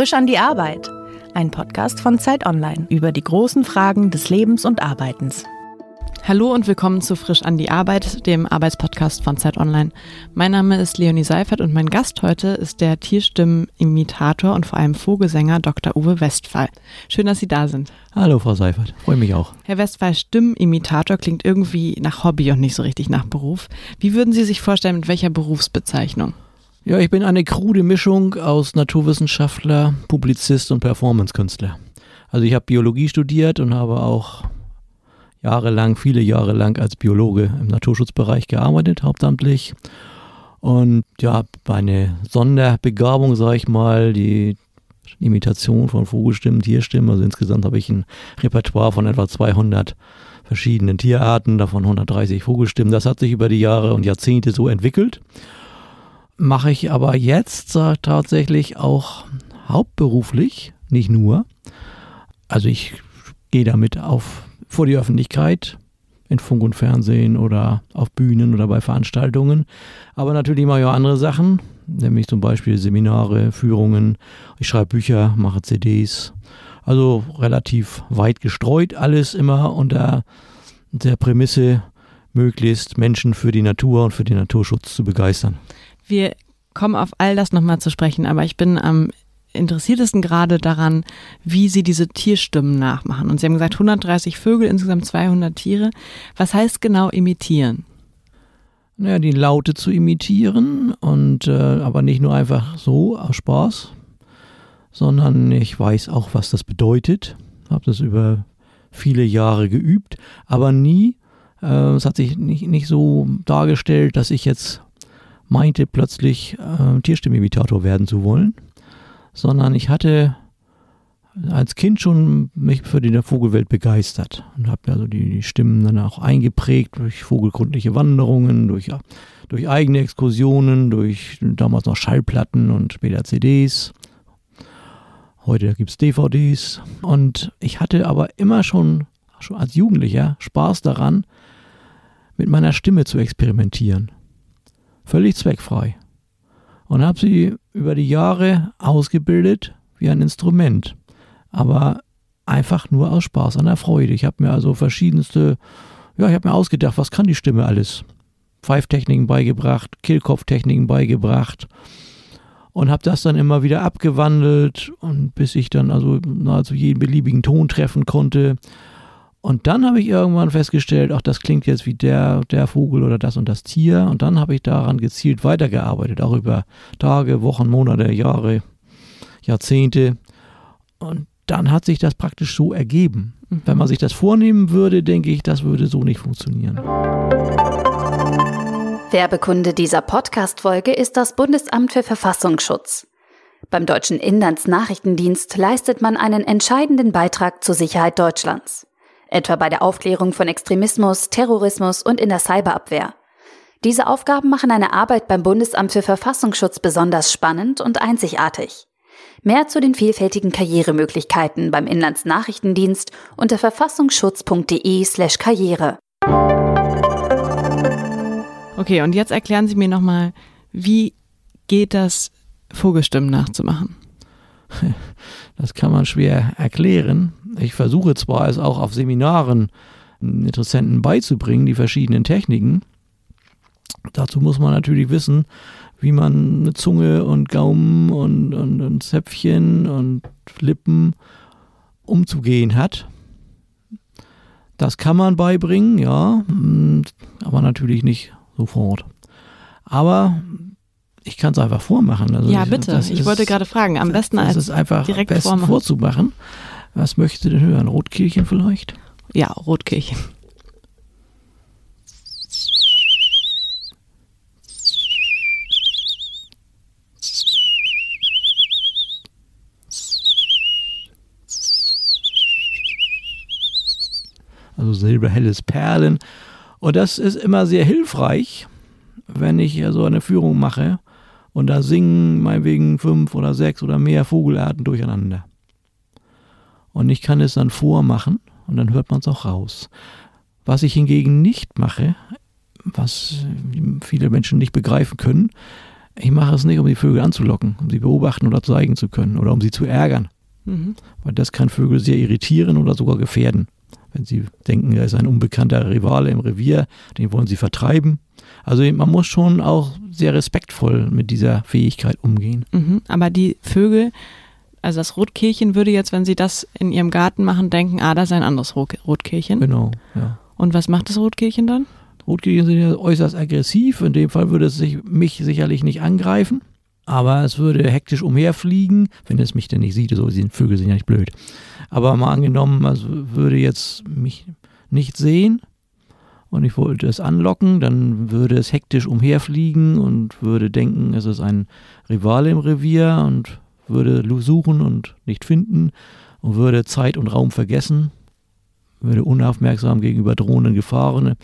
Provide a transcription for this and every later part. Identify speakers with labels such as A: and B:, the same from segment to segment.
A: Frisch an die Arbeit. Ein Podcast von Zeit Online über die großen Fragen des Lebens und Arbeitens.
B: Hallo und willkommen zu Frisch an die Arbeit, dem Arbeitspodcast von Zeit Online. Mein Name ist Leonie Seifert und mein Gast heute ist der Tierstimmenimitator und vor allem Vogelsänger Dr. Uwe Westphal. Schön, dass Sie da sind.
C: Hallo, Frau Seifert. Freue mich auch.
B: Herr Westphal, Stimmenimitator klingt irgendwie nach Hobby und nicht so richtig nach Beruf. Wie würden Sie sich vorstellen, mit welcher Berufsbezeichnung?
C: Ja, ich bin eine krude Mischung aus Naturwissenschaftler, Publizist und Performancekünstler. Also ich habe Biologie studiert und habe auch jahrelang, viele Jahre lang als Biologe im Naturschutzbereich gearbeitet, hauptamtlich. Und ja, meine Sonderbegabung, sage ich mal, die Imitation von Vogelstimmen, Tierstimmen. Also insgesamt habe ich ein Repertoire von etwa 200 verschiedenen Tierarten, davon 130 Vogelstimmen. Das hat sich über die Jahre und Jahrzehnte so entwickelt mache ich aber jetzt äh, tatsächlich auch hauptberuflich, nicht nur. Also ich gehe damit auf vor die Öffentlichkeit in Funk und Fernsehen oder auf Bühnen oder bei Veranstaltungen. Aber natürlich mache ich auch andere Sachen, nämlich zum Beispiel Seminare, Führungen. Ich schreibe Bücher, mache CDs. Also relativ weit gestreut, alles immer unter der Prämisse, möglichst Menschen für die Natur und für den Naturschutz zu begeistern.
B: Wir kommen auf all das nochmal zu sprechen, aber ich bin am interessiertesten gerade daran, wie Sie diese Tierstimmen nachmachen. Und Sie haben gesagt, 130 Vögel, insgesamt 200 Tiere. Was heißt genau imitieren?
C: Naja, die Laute zu imitieren und äh, aber nicht nur einfach so aus Spaß, sondern ich weiß auch, was das bedeutet. Habe das über viele Jahre geübt, aber nie, äh, es hat sich nicht, nicht so dargestellt, dass ich jetzt meinte plötzlich äh, Tierstimmimitator werden zu wollen, sondern ich hatte als Kind schon mich für die Vogelwelt begeistert und habe also die, die, Stimmen dann auch eingeprägt durch vogelgrundliche Wanderungen, durch, durch eigene Exkursionen, durch damals noch Schallplatten und später CDs. Heute gibt es DVDs. Und ich hatte aber immer schon, schon als Jugendlicher Spaß daran, mit meiner Stimme zu experimentieren völlig zweckfrei. Und habe sie über die Jahre ausgebildet wie ein Instrument. Aber einfach nur aus Spaß an der Freude. Ich habe mir also verschiedenste, ja, ich habe mir ausgedacht, was kann die Stimme alles? Pfeiftechniken beigebracht, Kehlkopftechniken beigebracht und habe das dann immer wieder abgewandelt und bis ich dann also nahezu jeden beliebigen Ton treffen konnte und dann habe ich irgendwann festgestellt, ach, das klingt jetzt wie der, der Vogel oder das und das Tier. Und dann habe ich daran gezielt weitergearbeitet, auch über Tage, Wochen, Monate, Jahre, Jahrzehnte. Und dann hat sich das praktisch so ergeben. Mhm. Wenn man sich das vornehmen würde, denke ich, das würde so nicht funktionieren.
A: Werbekunde dieser Podcast-Folge ist das Bundesamt für Verfassungsschutz. Beim Deutschen Inlandsnachrichtendienst leistet man einen entscheidenden Beitrag zur Sicherheit Deutschlands etwa bei der Aufklärung von Extremismus, Terrorismus und in der Cyberabwehr. Diese Aufgaben machen eine Arbeit beim Bundesamt für Verfassungsschutz besonders spannend und einzigartig. Mehr zu den vielfältigen Karrieremöglichkeiten beim Inlandsnachrichtendienst unter verfassungsschutz.de/slash Karriere.
B: Okay, und jetzt erklären Sie mir nochmal, wie geht das, Vogelstimmen nachzumachen?
C: Das kann man schwer erklären. Ich versuche zwar es auch auf Seminaren Interessenten beizubringen, die verschiedenen Techniken. Dazu muss man natürlich wissen, wie man eine Zunge und Gaumen und, und, und Zäpfchen und Lippen umzugehen hat. Das kann man beibringen, ja, aber natürlich nicht sofort. Aber ich kann es einfach vormachen.
B: Also ja, bitte. Ich ist, wollte gerade fragen. Am besten als
C: ist einfach direkt vormachen. vorzumachen. Was möchtest du denn hören? Rotkehlchen vielleicht?
B: Ja, Rotkehlchen.
C: Also silberhelles Perlen. Und das ist immer sehr hilfreich, wenn ich so eine Führung mache und da singen meinetwegen fünf oder sechs oder mehr Vogelarten durcheinander. Und ich kann es dann vormachen und dann hört man es auch raus. Was ich hingegen nicht mache, was viele Menschen nicht begreifen können, Ich mache es nicht, um die Vögel anzulocken, um sie beobachten oder zeigen zu können oder um sie zu ärgern.
B: Mhm.
C: Weil das kann Vögel sehr irritieren oder sogar gefährden. Wenn sie denken, er ist ein unbekannter Rivale im Revier, den wollen sie vertreiben. Also man muss schon auch sehr respektvoll mit dieser Fähigkeit umgehen.
B: Mhm. Aber die Vögel, also das Rotkehlchen würde jetzt, wenn sie das in ihrem Garten machen, denken, ah, das ist ein anderes Rot Rotkehlchen.
C: Genau, ja.
B: Und was macht das Rotkehlchen dann?
C: Rotkehlchen sind ja äußerst aggressiv. In dem Fall würde es sich, mich sicherlich nicht angreifen. Aber es würde hektisch umherfliegen, wenn es mich denn nicht sieht. So, die Vögel sind ja nicht blöd. Aber mal angenommen, es würde jetzt mich nicht sehen und ich wollte es anlocken, dann würde es hektisch umherfliegen und würde denken, es ist ein Rivale im Revier und würde suchen und nicht finden und würde Zeit und Raum vergessen, würde unaufmerksam gegenüber drohenden Gefahren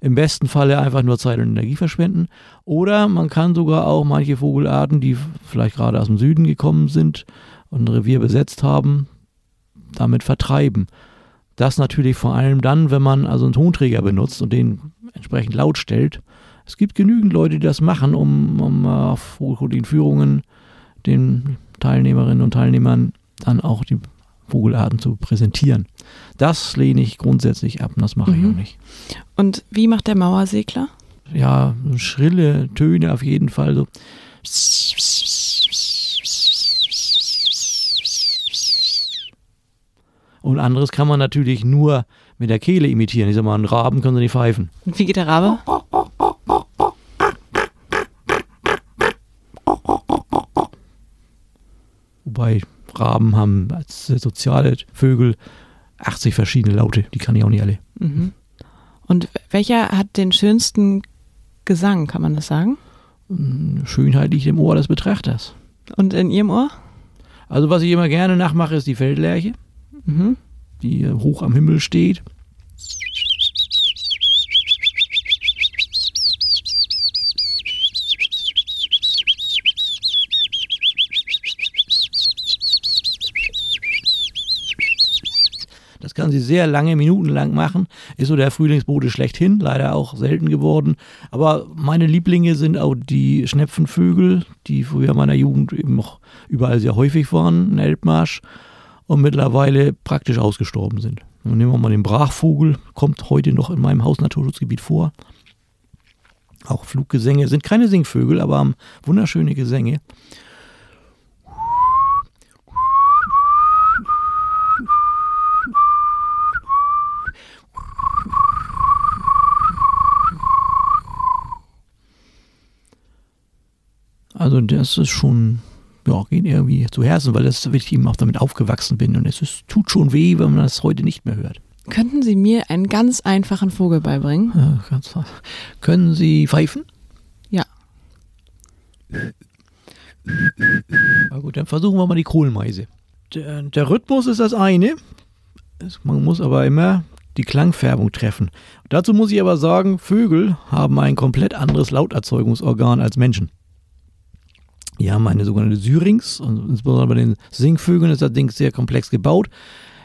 C: im besten Falle einfach nur Zeit und Energie verschwenden. Oder man kann sogar auch manche Vogelarten, die vielleicht gerade aus dem Süden gekommen sind und ein Revier besetzt haben, damit vertreiben. Das natürlich vor allem dann, wenn man also einen Tonträger benutzt und den entsprechend laut stellt. Es gibt genügend Leute, die das machen, um, um auf Vogelprotein-Führungen den Teilnehmerinnen und Teilnehmern dann auch die Vogelarten zu präsentieren. Das lehne ich grundsätzlich ab und das mache mhm. ich auch nicht.
B: Und wie macht der Mauersegler?
C: Ja, schrille Töne auf jeden Fall. So. Und anderes kann man natürlich nur mit der Kehle imitieren. Ich sag mal, einen Raben können sie nicht pfeifen.
B: Und wie geht der Rabe?
C: Wobei Raben haben als soziale Vögel 80 verschiedene Laute, die kann ich auch nicht alle.
B: Mhm. Und welcher hat den schönsten Gesang, kann man das sagen?
C: Hm, Schönheit liegt im Ohr des Betrachters.
B: Und in Ihrem Ohr?
C: Also was ich immer gerne nachmache, ist die Feldlerche,
B: Mhm.
C: die hoch am Himmel steht. Das kann sie sehr lange, minutenlang machen. Ist so der Frühlingsbote schlechthin, leider auch selten geworden. Aber meine Lieblinge sind auch die Schnepfenvögel, die früher in meiner Jugend eben noch überall sehr häufig waren, in Elbmarsch und mittlerweile praktisch ausgestorben sind. Und nehmen wir mal den Brachvogel, kommt heute noch in meinem Hausnaturschutzgebiet vor. Auch Fluggesänge sind keine Singvögel, aber haben wunderschöne Gesänge. Also das ist schon, ja, geht irgendwie zu Herzen, weil das ich eben auch damit aufgewachsen bin und es ist, tut schon weh, wenn man das heute nicht mehr hört.
B: Könnten Sie mir einen ganz einfachen Vogel beibringen?
C: Ja, ganz, können Sie pfeifen?
B: Ja.
C: Na gut, dann versuchen wir mal die Kohlmeise. Der, der Rhythmus ist das eine. Man muss aber immer die Klangfärbung treffen. Dazu muss ich aber sagen, Vögel haben ein komplett anderes Lauterzeugungsorgan als Menschen. Die haben eine sogenannte Syrinx und insbesondere bei den Singvögeln ist das Ding sehr komplex gebaut.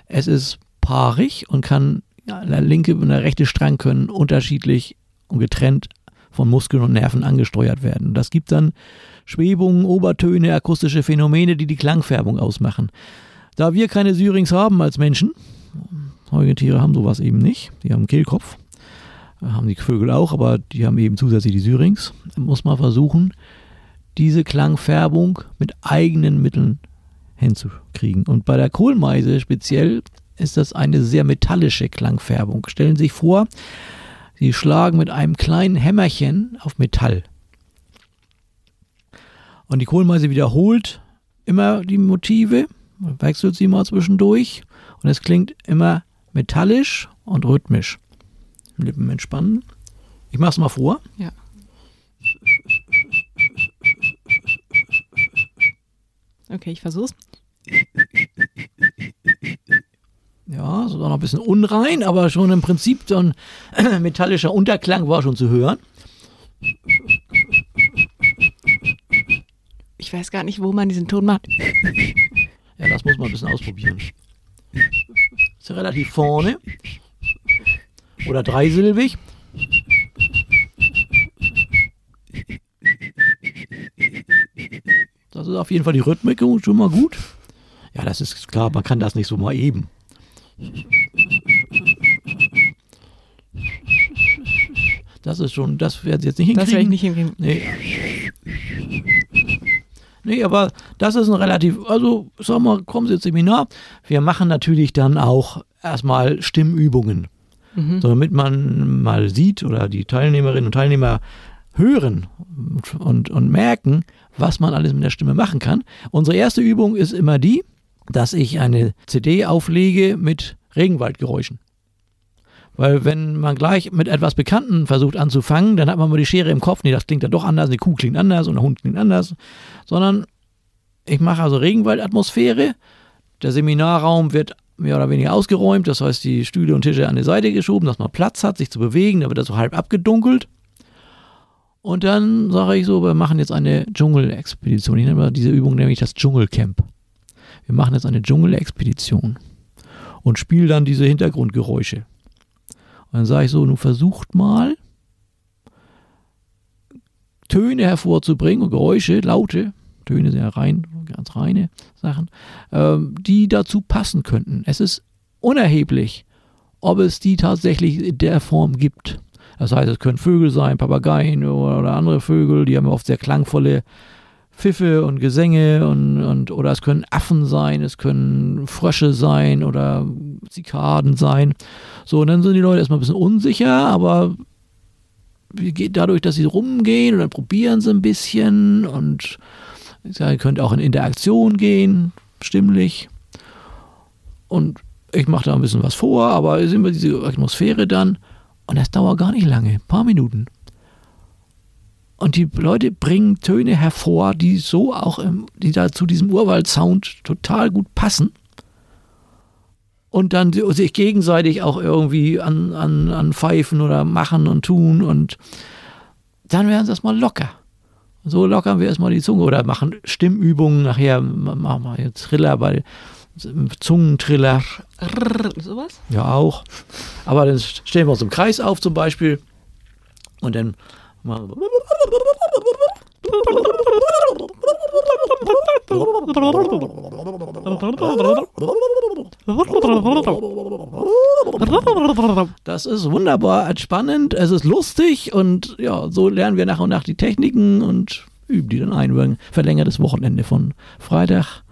C: Es ist paarig und kann, der linke und der rechte Strang können unterschiedlich und getrennt von Muskeln und Nerven angesteuert werden. Das gibt dann Schwebungen, Obertöne, akustische Phänomene, die die Klangfärbung ausmachen. Da wir keine Syrinx haben als Menschen, Säugetiere haben sowas eben nicht, die haben einen Kehlkopf, haben die Vögel auch, aber die haben eben zusätzlich die Syrinx, muss man versuchen, diese Klangfärbung mit eigenen Mitteln hinzukriegen. Und bei der Kohlmeise speziell ist das eine sehr metallische Klangfärbung. Stellen Sie sich vor, Sie schlagen mit einem kleinen Hämmerchen auf Metall. Und die Kohlmeise wiederholt immer die Motive, wechselt sie mal zwischendurch und es klingt immer metallisch und rhythmisch. Lippen entspannen. Ich mach's mal vor.
B: Ja. Okay, ich versuch's.
C: Ja, so noch ein bisschen unrein, aber schon im Prinzip so ein metallischer Unterklang war schon zu hören.
B: Ich weiß gar nicht, wo man diesen Ton macht.
C: Ja, das muss man ein bisschen ausprobieren. Ist ja relativ vorne. Oder dreisilbig. Das ist auf jeden Fall die Rhythmik schon mal gut. Ja, das ist klar, man kann das nicht so mal eben. Das ist schon, das werden sie jetzt nicht hinkriegen.
B: Das werde ich nicht hinkriegen.
C: Nee. Nee, aber das ist ein relativ, also sag mal, kommen Sie ins Seminar. Wir machen natürlich dann auch erstmal Stimmübungen.
B: Mhm.
C: So, damit man mal sieht oder die Teilnehmerinnen und Teilnehmer hören und, und merken, was man alles mit der Stimme machen kann. Unsere erste Übung ist immer die, dass ich eine CD auflege mit Regenwaldgeräuschen. Weil wenn man gleich mit etwas Bekannten versucht anzufangen, dann hat man mal die Schere im Kopf, nee, das klingt dann doch anders, die Kuh klingt anders und der Hund klingt anders. Sondern ich mache also Regenwaldatmosphäre. Der Seminarraum wird mehr oder weniger ausgeräumt, das heißt die Stühle und Tische an die Seite geschoben, dass man Platz hat, sich zu bewegen, da wird das so halb abgedunkelt. Und dann sage ich so, wir machen jetzt eine Dschungelexpedition. Ich nenne diese Übung nämlich das Dschungelcamp. Wir machen jetzt eine Dschungelexpedition und spiele dann diese Hintergrundgeräusche. Und dann sage ich so, nun versucht mal, Töne hervorzubringen und Geräusche, Laute, Töne sind ja rein, ganz reine Sachen, ähm, die dazu passen könnten. Es ist unerheblich, ob es die tatsächlich in der Form gibt. Das heißt, es können Vögel sein, Papageien oder, andere Vögel, die haben oft sehr klangvolle Pfiffe und Gesänge und, und oder es können Affen sein, es können Frösche sein oder Zikaden sein. So, und dann sind die Leute erstmal ein bisschen unsicher, aber dadurch, dass sie rumgehen und dann probieren sie ein bisschen und ihr könnt auch in Interaktion gehen, stimmlich. Und ich mache da ein bisschen was vor, aber ist immer diese Atmosphäre dann. Und das dauert gar nicht lange, ein paar Minuten. Und die Leute bringen Töne hervor, die so auch, im, die da zu diesem Urwald-Sound total gut passen. Und dann sich gegenseitig auch irgendwie an, an, an Pfeifen oder machen und tun. Und dann werden sie erstmal locker. So lockern wir erstmal die Zunge oder machen Stimmübungen. Nachher machen wir jetzt Triller bei Zungentriller.
B: Sowas?
C: Ja, auch. Aber dann stellen wir uns im Kreis auf zum Beispiel. Und dann machen wir. Das ist wunderbar entspannend, es ist lustig und ja, so lernen wir nach und nach die Techniken und üben die dann ein verlängertes Wochenende von Freitag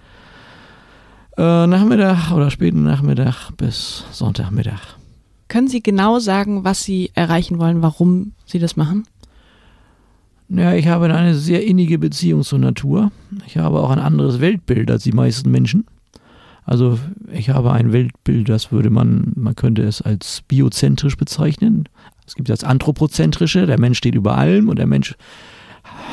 C: äh, Nachmittag oder späten Nachmittag bis Sonntagmittag.
B: Können Sie genau sagen, was Sie erreichen wollen, warum Sie das machen?
C: Ja, ich habe eine sehr innige Beziehung zur Natur. Ich habe auch ein anderes Weltbild als die meisten Menschen. Also ich habe ein Weltbild, das würde man, man könnte es als biozentrisch bezeichnen. Es gibt das anthropozentrische, der Mensch steht über allem und der Mensch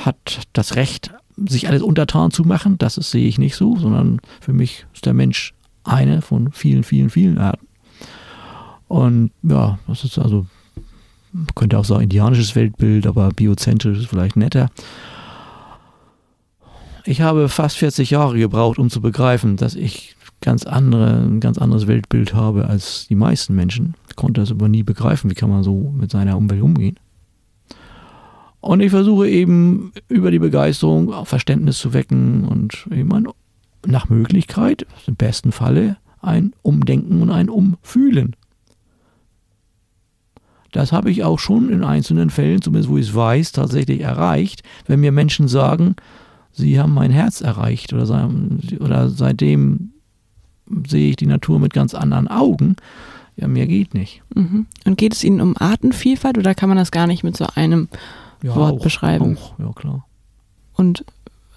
C: hat das Recht, sich alles untertan zu machen. Das ist, sehe ich nicht so, sondern für mich ist der Mensch eine von vielen, vielen, vielen Arten. Und ja, das ist also man könnte auch sagen indianisches Weltbild, aber biozentrisch ist vielleicht netter. Ich habe fast 40 Jahre gebraucht, um zu begreifen, dass ich ganz andere, ein ganz anderes Weltbild habe als die meisten Menschen. Ich konnte das aber nie begreifen, wie kann man so mit seiner Umwelt umgehen. Und ich versuche eben über die Begeisterung Verständnis zu wecken und eben nach Möglichkeit, im besten Falle, ein Umdenken und ein Umfühlen das habe ich auch schon in einzelnen Fällen, zumindest wo ich es weiß, tatsächlich erreicht, wenn mir Menschen sagen, sie haben mein Herz erreicht oder, oder seitdem sehe ich die Natur mit ganz anderen Augen. Ja, mehr geht nicht.
B: Mhm. Und geht es Ihnen um Artenvielfalt oder kann man das gar nicht mit so einem
C: ja,
B: Wort
C: auch,
B: beschreiben?
C: Auch, ja, klar.
B: Und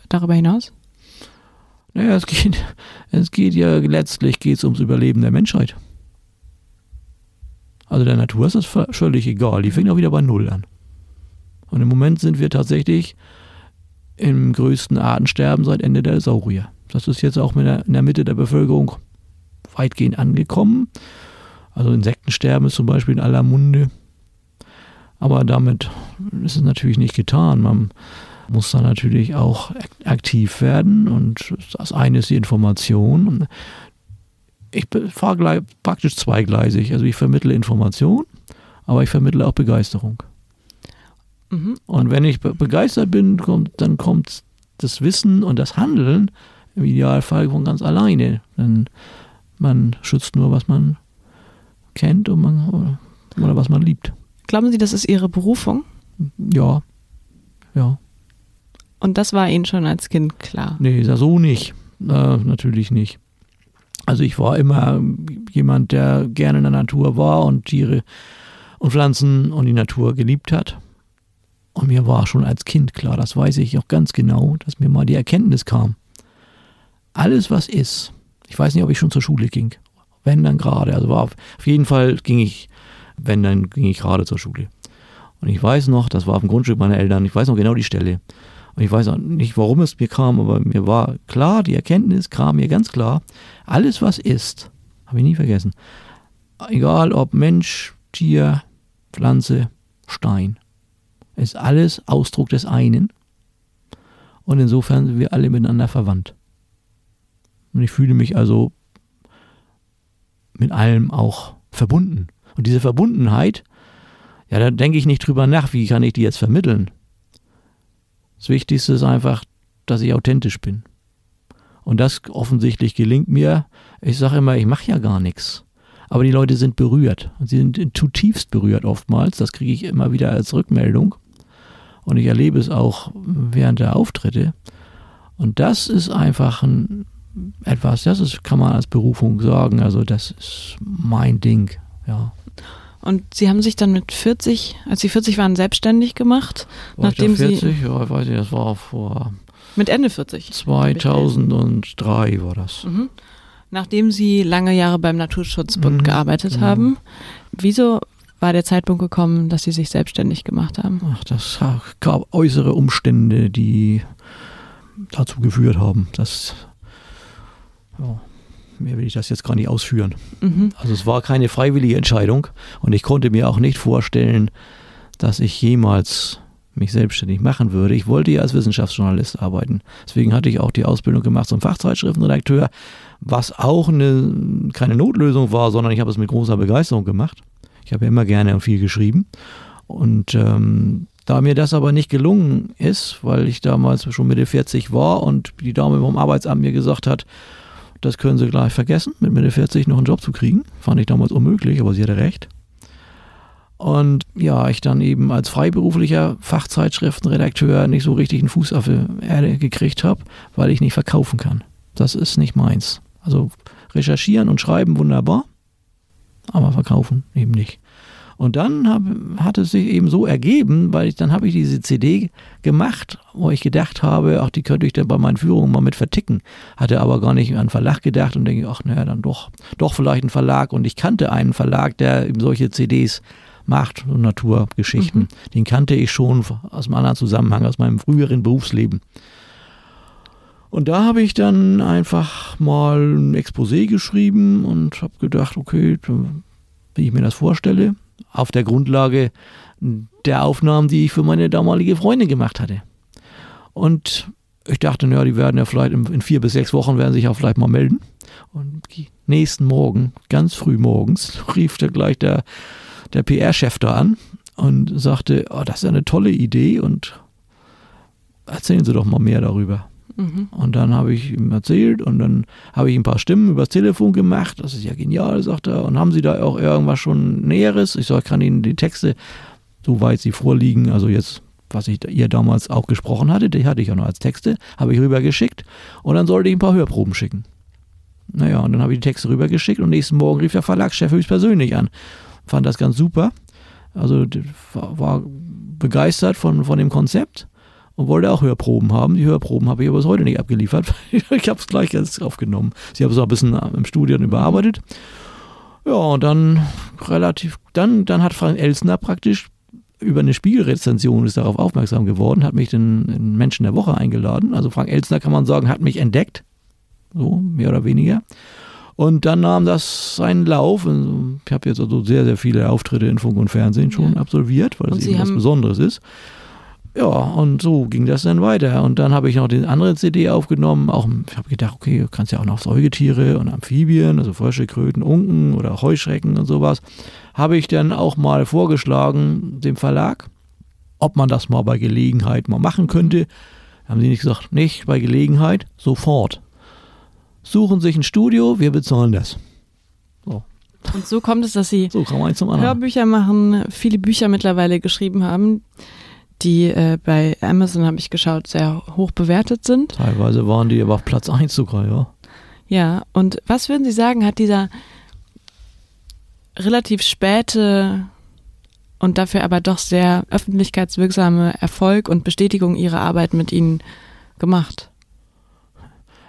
B: darüber hinaus?
C: Naja, es geht, es geht ja letztlich geht's ums Überleben der Menschheit. Also der Natur ist das völlig egal. Die fängt auch wieder bei Null an. Und im Moment sind wir tatsächlich im größten Artensterben seit Ende der Saurier. Das ist jetzt auch in der Mitte der Bevölkerung weitgehend angekommen. Also Insektensterben ist zum Beispiel in aller Munde. Aber damit ist es natürlich nicht getan. Man muss da natürlich auch aktiv werden und das eine ist die Information ich fahre praktisch zweigleisig. Also ich vermittle Information, aber ich vermittle auch Begeisterung.
B: Mhm.
C: Und wenn ich begeistert bin, kommt, dann kommt das Wissen und das Handeln im Idealfall von ganz alleine. Denn man schützt nur, was man kennt und man, oder, oder was man liebt.
B: Glauben Sie, das ist Ihre Berufung?
C: Ja, ja.
B: Und das war Ihnen schon als Kind klar?
C: Nee, so nicht. Äh, natürlich nicht. Also ich war immer jemand, der gerne in der Natur war und Tiere und Pflanzen und die Natur geliebt hat. Und mir war schon als Kind klar, das weiß ich auch ganz genau, dass mir mal die Erkenntnis kam. Alles, was ist, ich weiß nicht, ob ich schon zur Schule ging. Wenn dann gerade. Also war auf, auf jeden Fall ging ich, wenn dann ging ich gerade zur Schule. Und ich weiß noch, das war auf dem Grundstück meiner Eltern, ich weiß noch genau die Stelle. Und ich weiß auch nicht, warum es mir kam, aber mir war klar, die Erkenntnis kam mir ganz klar, alles was ist, habe ich nie vergessen, egal ob Mensch, Tier, Pflanze, Stein, ist alles Ausdruck des einen. Und insofern sind wir alle miteinander verwandt. Und ich fühle mich also mit allem auch verbunden. Und diese Verbundenheit, ja, da denke ich nicht drüber nach, wie kann ich die jetzt vermitteln. Das Wichtigste ist einfach, dass ich authentisch bin. Und das offensichtlich gelingt mir. Ich sage immer, ich mache ja gar nichts. Aber die Leute sind berührt. Sie sind zutiefst berührt oftmals. Das kriege ich immer wieder als Rückmeldung. Und ich erlebe es auch während der Auftritte. Und das ist einfach ein, etwas, das ist, kann man als Berufung sagen. Also das ist mein Ding, ja.
B: Und Sie haben sich dann mit 40, als Sie 40 waren, selbstständig gemacht,
C: war
B: nachdem
C: ich da 40?
B: Sie
C: Ja, ich weiß nicht, das war vor
B: mit Ende 40.
C: 2003 war das.
B: Mhm. Nachdem Sie lange Jahre beim Naturschutzbund
C: Mhm,
B: gearbeitet
C: genau.
B: haben, wieso war der Zeitpunkt gekommen, dass Sie sich selbstständig gemacht haben?
C: Ach, das gab äußere Umstände, die dazu geführt haben, dass ja, mehr will ich das jetzt gar nicht ausführen.
B: Mhm.
C: Also es war keine freiwillige Entscheidung und ich konnte mir auch nicht vorstellen, dass ich jemals mich selbstständig machen würde. Ich wollte ja als Wissenschaftsjournalist arbeiten. Deswegen hatte ich auch die Ausbildung gemacht zum Fachzeitschriftenredakteur, was auch eine, keine Notlösung war, sondern ich habe es mit großer Begeisterung gemacht. Ich habe ja immer gerne und viel geschrieben. Und ähm, da mir das aber nicht gelungen ist, weil ich damals schon Mitte 40 war und die Dame vom Arbeitsamt mir gesagt hat, das können Sie gleich vergessen, mit Mitte 40 noch einen Job zu kriegen. Fand ich damals unmöglich, aber sie hatte recht. Und ja, ich dann eben als freiberuflicher Fachzeitschriftenredakteur nicht so richtig einen Fuß auf die Erde gekriegt habe, weil ich nicht verkaufen kann. Das ist nicht meins. Also recherchieren und schreiben wunderbar, aber verkaufen eben nicht. Und dann hab, hat es sich eben so ergeben, weil ich, dann habe ich diese CD gemacht, wo ich gedacht habe, ach, die könnte ich dann bei meinen Führungen mal mit verticken. Hatte aber gar nicht an einen Verlag gedacht und denke, ach, naja, dann doch, doch vielleicht ein Verlag. Und ich kannte einen Verlag, der eben solche CDs macht, so Naturgeschichten.
B: Mhm.
C: Den kannte ich schon aus einem anderen Zusammenhang, aus meinem früheren Berufsleben. Und da habe ich dann einfach mal ein Exposé geschrieben und habe gedacht, okay, wie ich mir das vorstelle, auf der Grundlage der Aufnahmen, die ich für meine damalige Freundin gemacht hatte. Und ich dachte, naja, die werden ja vielleicht in, vier bis sechs Wochen werden sich ja vielleicht mal melden. Und nächsten Morgen, ganz früh morgens, rief da gleich der, der PR-Chef da an und sagte, oh, das ist eine tolle Idee und erzählen Sie doch mal mehr darüber.
B: Mhm.
C: Und dann habe ich ihm erzählt und dann habe ich ein paar Stimmen übers Telefon gemacht. Das ist ja genial, sagt er. Und haben Sie da auch irgendwas schon Näheres? Ich sage, ich kann Ihnen die Texte, soweit sie vorliegen, also jetzt, was ich ihr damals auch gesprochen hatte, die hatte ich ja noch als Texte, habe ich rübergeschickt. Und dann sollte ich ein paar Hörproben schicken. Naja, und dann habe ich die Texte rübergeschickt und nächsten Morgen rief der Verlagschef höchstpersönlich an. Fand das ganz super. Also war begeistert von, von dem Konzept und wollte auch Hörproben haben. Die Hörproben habe ich aber bis heute nicht abgeliefert. ich habe es gleich erst aufgenommen. Sie haben es auch ein bisschen im Studio überarbeitet. Ja, und dann relativ, dann, dann hat Frank Elsner praktisch über eine Spiegelrezension ist darauf aufmerksam geworden, hat mich den, den Menschen der Woche eingeladen. Also Frank Elsner kann man sagen, hat mich entdeckt. So, mehr oder weniger. Und dann nahm das seinen Lauf. Und Ich habe jetzt also sehr, sehr viele Auftritte in Funk und Fernsehen schon
B: Ja.
C: absolviert, weil
B: Sie
C: eben was Besonderes ist. Ja, und so ging das dann weiter. Und dann habe ich noch die andere CD aufgenommen. Auch, ich habe gedacht, okay, du kannst ja auch noch Säugetiere und Amphibien, also Frösche, Kröten, Unken oder Heuschrecken und sowas. Habe ich dann auch mal vorgeschlagen dem Verlag, ob man das mal bei Gelegenheit mal machen könnte. Haben sie nicht gesagt, nicht bei Gelegenheit, sofort. Suchen sich ein Studio, wir bezahlen das.
B: So. Und so kommt es, dass sie
C: so
B: Hörbücher machen, viele Bücher mittlerweile geschrieben haben, die äh, bei Amazon, habe ich geschaut, sehr hoch bewertet sind.
C: Teilweise waren die aber auf Platz 1 sogar, ja.
B: Ja, und was würden Sie sagen, hat dieser relativ späte und dafür aber doch sehr öffentlichkeitswirksame Erfolg und Bestätigung Ihrer Arbeit mit Ihnen gemacht?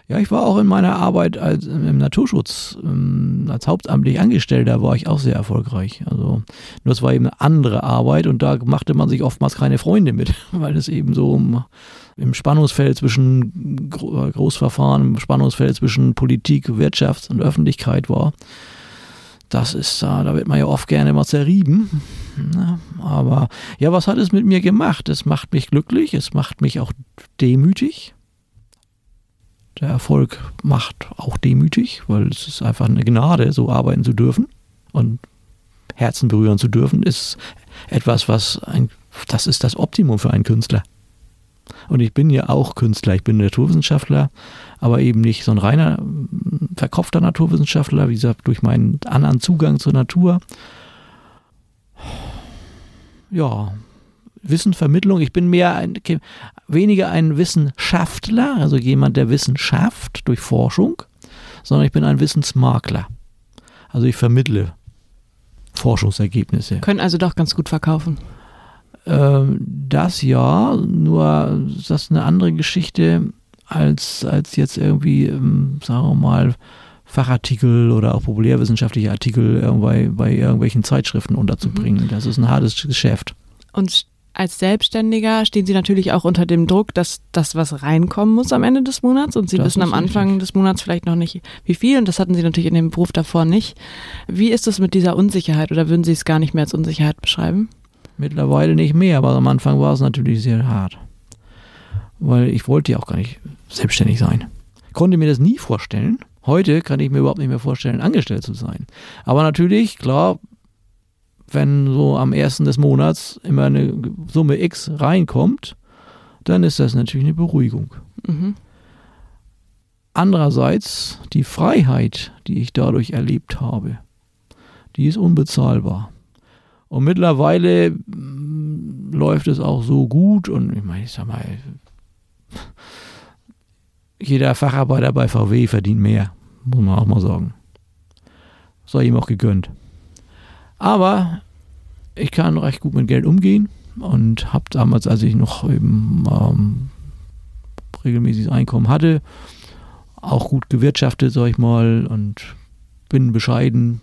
C: Ja, ich war auch in meiner Arbeit als, im Naturschutz, ähm, als hauptamtlich Angestellter war ich auch sehr erfolgreich. Also, nur es war eben eine andere Arbeit und da machte man sich oftmals keine Freunde mit, weil es eben so im Spannungsfeld zwischen Großverfahren, im Spannungsfeld zwischen Politik, Wirtschaft und Öffentlichkeit war. Das ist, da wird man ja oft gerne mal zerrieben. Ne? Aber ja, was hat es mit mir gemacht? Es macht mich glücklich, es macht mich auch demütig der Erfolg macht auch demütig, weil es ist einfach eine Gnade, so arbeiten zu dürfen und Herzen berühren zu dürfen, ist etwas, was ein, das ist das Optimum für einen Künstler. Und ich bin ja auch Künstler, ich bin Naturwissenschaftler, aber eben nicht so ein reiner verkopfter Naturwissenschaftler, wie gesagt, durch meinen anderen Zugang zur Natur. Ja, Wissenvermittlung. Ich bin mehr ein, weniger ein Wissenschaftler, also jemand, der Wissen schafft durch Forschung, sondern ich bin ein Wissensmakler. Also ich vermittle Forschungsergebnisse.
B: Können also doch ganz gut verkaufen.
C: Ähm, das ja, nur das ist eine andere Geschichte als, als jetzt irgendwie, ähm, sagen wir mal, Fachartikel oder auch populärwissenschaftliche Artikel bei, bei irgendwelchen Zeitschriften unterzubringen. Mhm. Das ist ein hartes Geschäft.
B: Und als Selbstständiger stehen Sie natürlich auch unter dem Druck, dass das was reinkommen muss am Ende des Monats und Sie das wissen am Anfang richtig. des Monats vielleicht noch nicht, wie viel und das hatten Sie natürlich in dem Beruf davor nicht. Wie ist es mit dieser Unsicherheit oder würden Sie es gar nicht mehr als Unsicherheit beschreiben?
C: Mittlerweile nicht mehr, aber am Anfang war es natürlich sehr hart. Weil ich wollte ja auch gar nicht selbstständig sein. Ich konnte mir das nie vorstellen. Heute kann ich mir überhaupt nicht mehr vorstellen, angestellt zu sein. Aber natürlich, klar, wenn so am ersten des Monats immer eine Summe X reinkommt, dann ist das natürlich eine Beruhigung. Mhm. Andererseits die Freiheit, die ich dadurch erlebt habe, die ist unbezahlbar. Und mittlerweile mm, läuft es auch so gut und ich meine, ich sag mal, jeder Facharbeiter bei VW verdient mehr, muss man auch mal sagen. Sei ihm auch gegönnt. Aber ich kann recht gut mit Geld umgehen und habe damals, als ich noch eben ähm, regelmäßiges Einkommen hatte, auch gut gewirtschaftet, sag ich mal, und bin bescheiden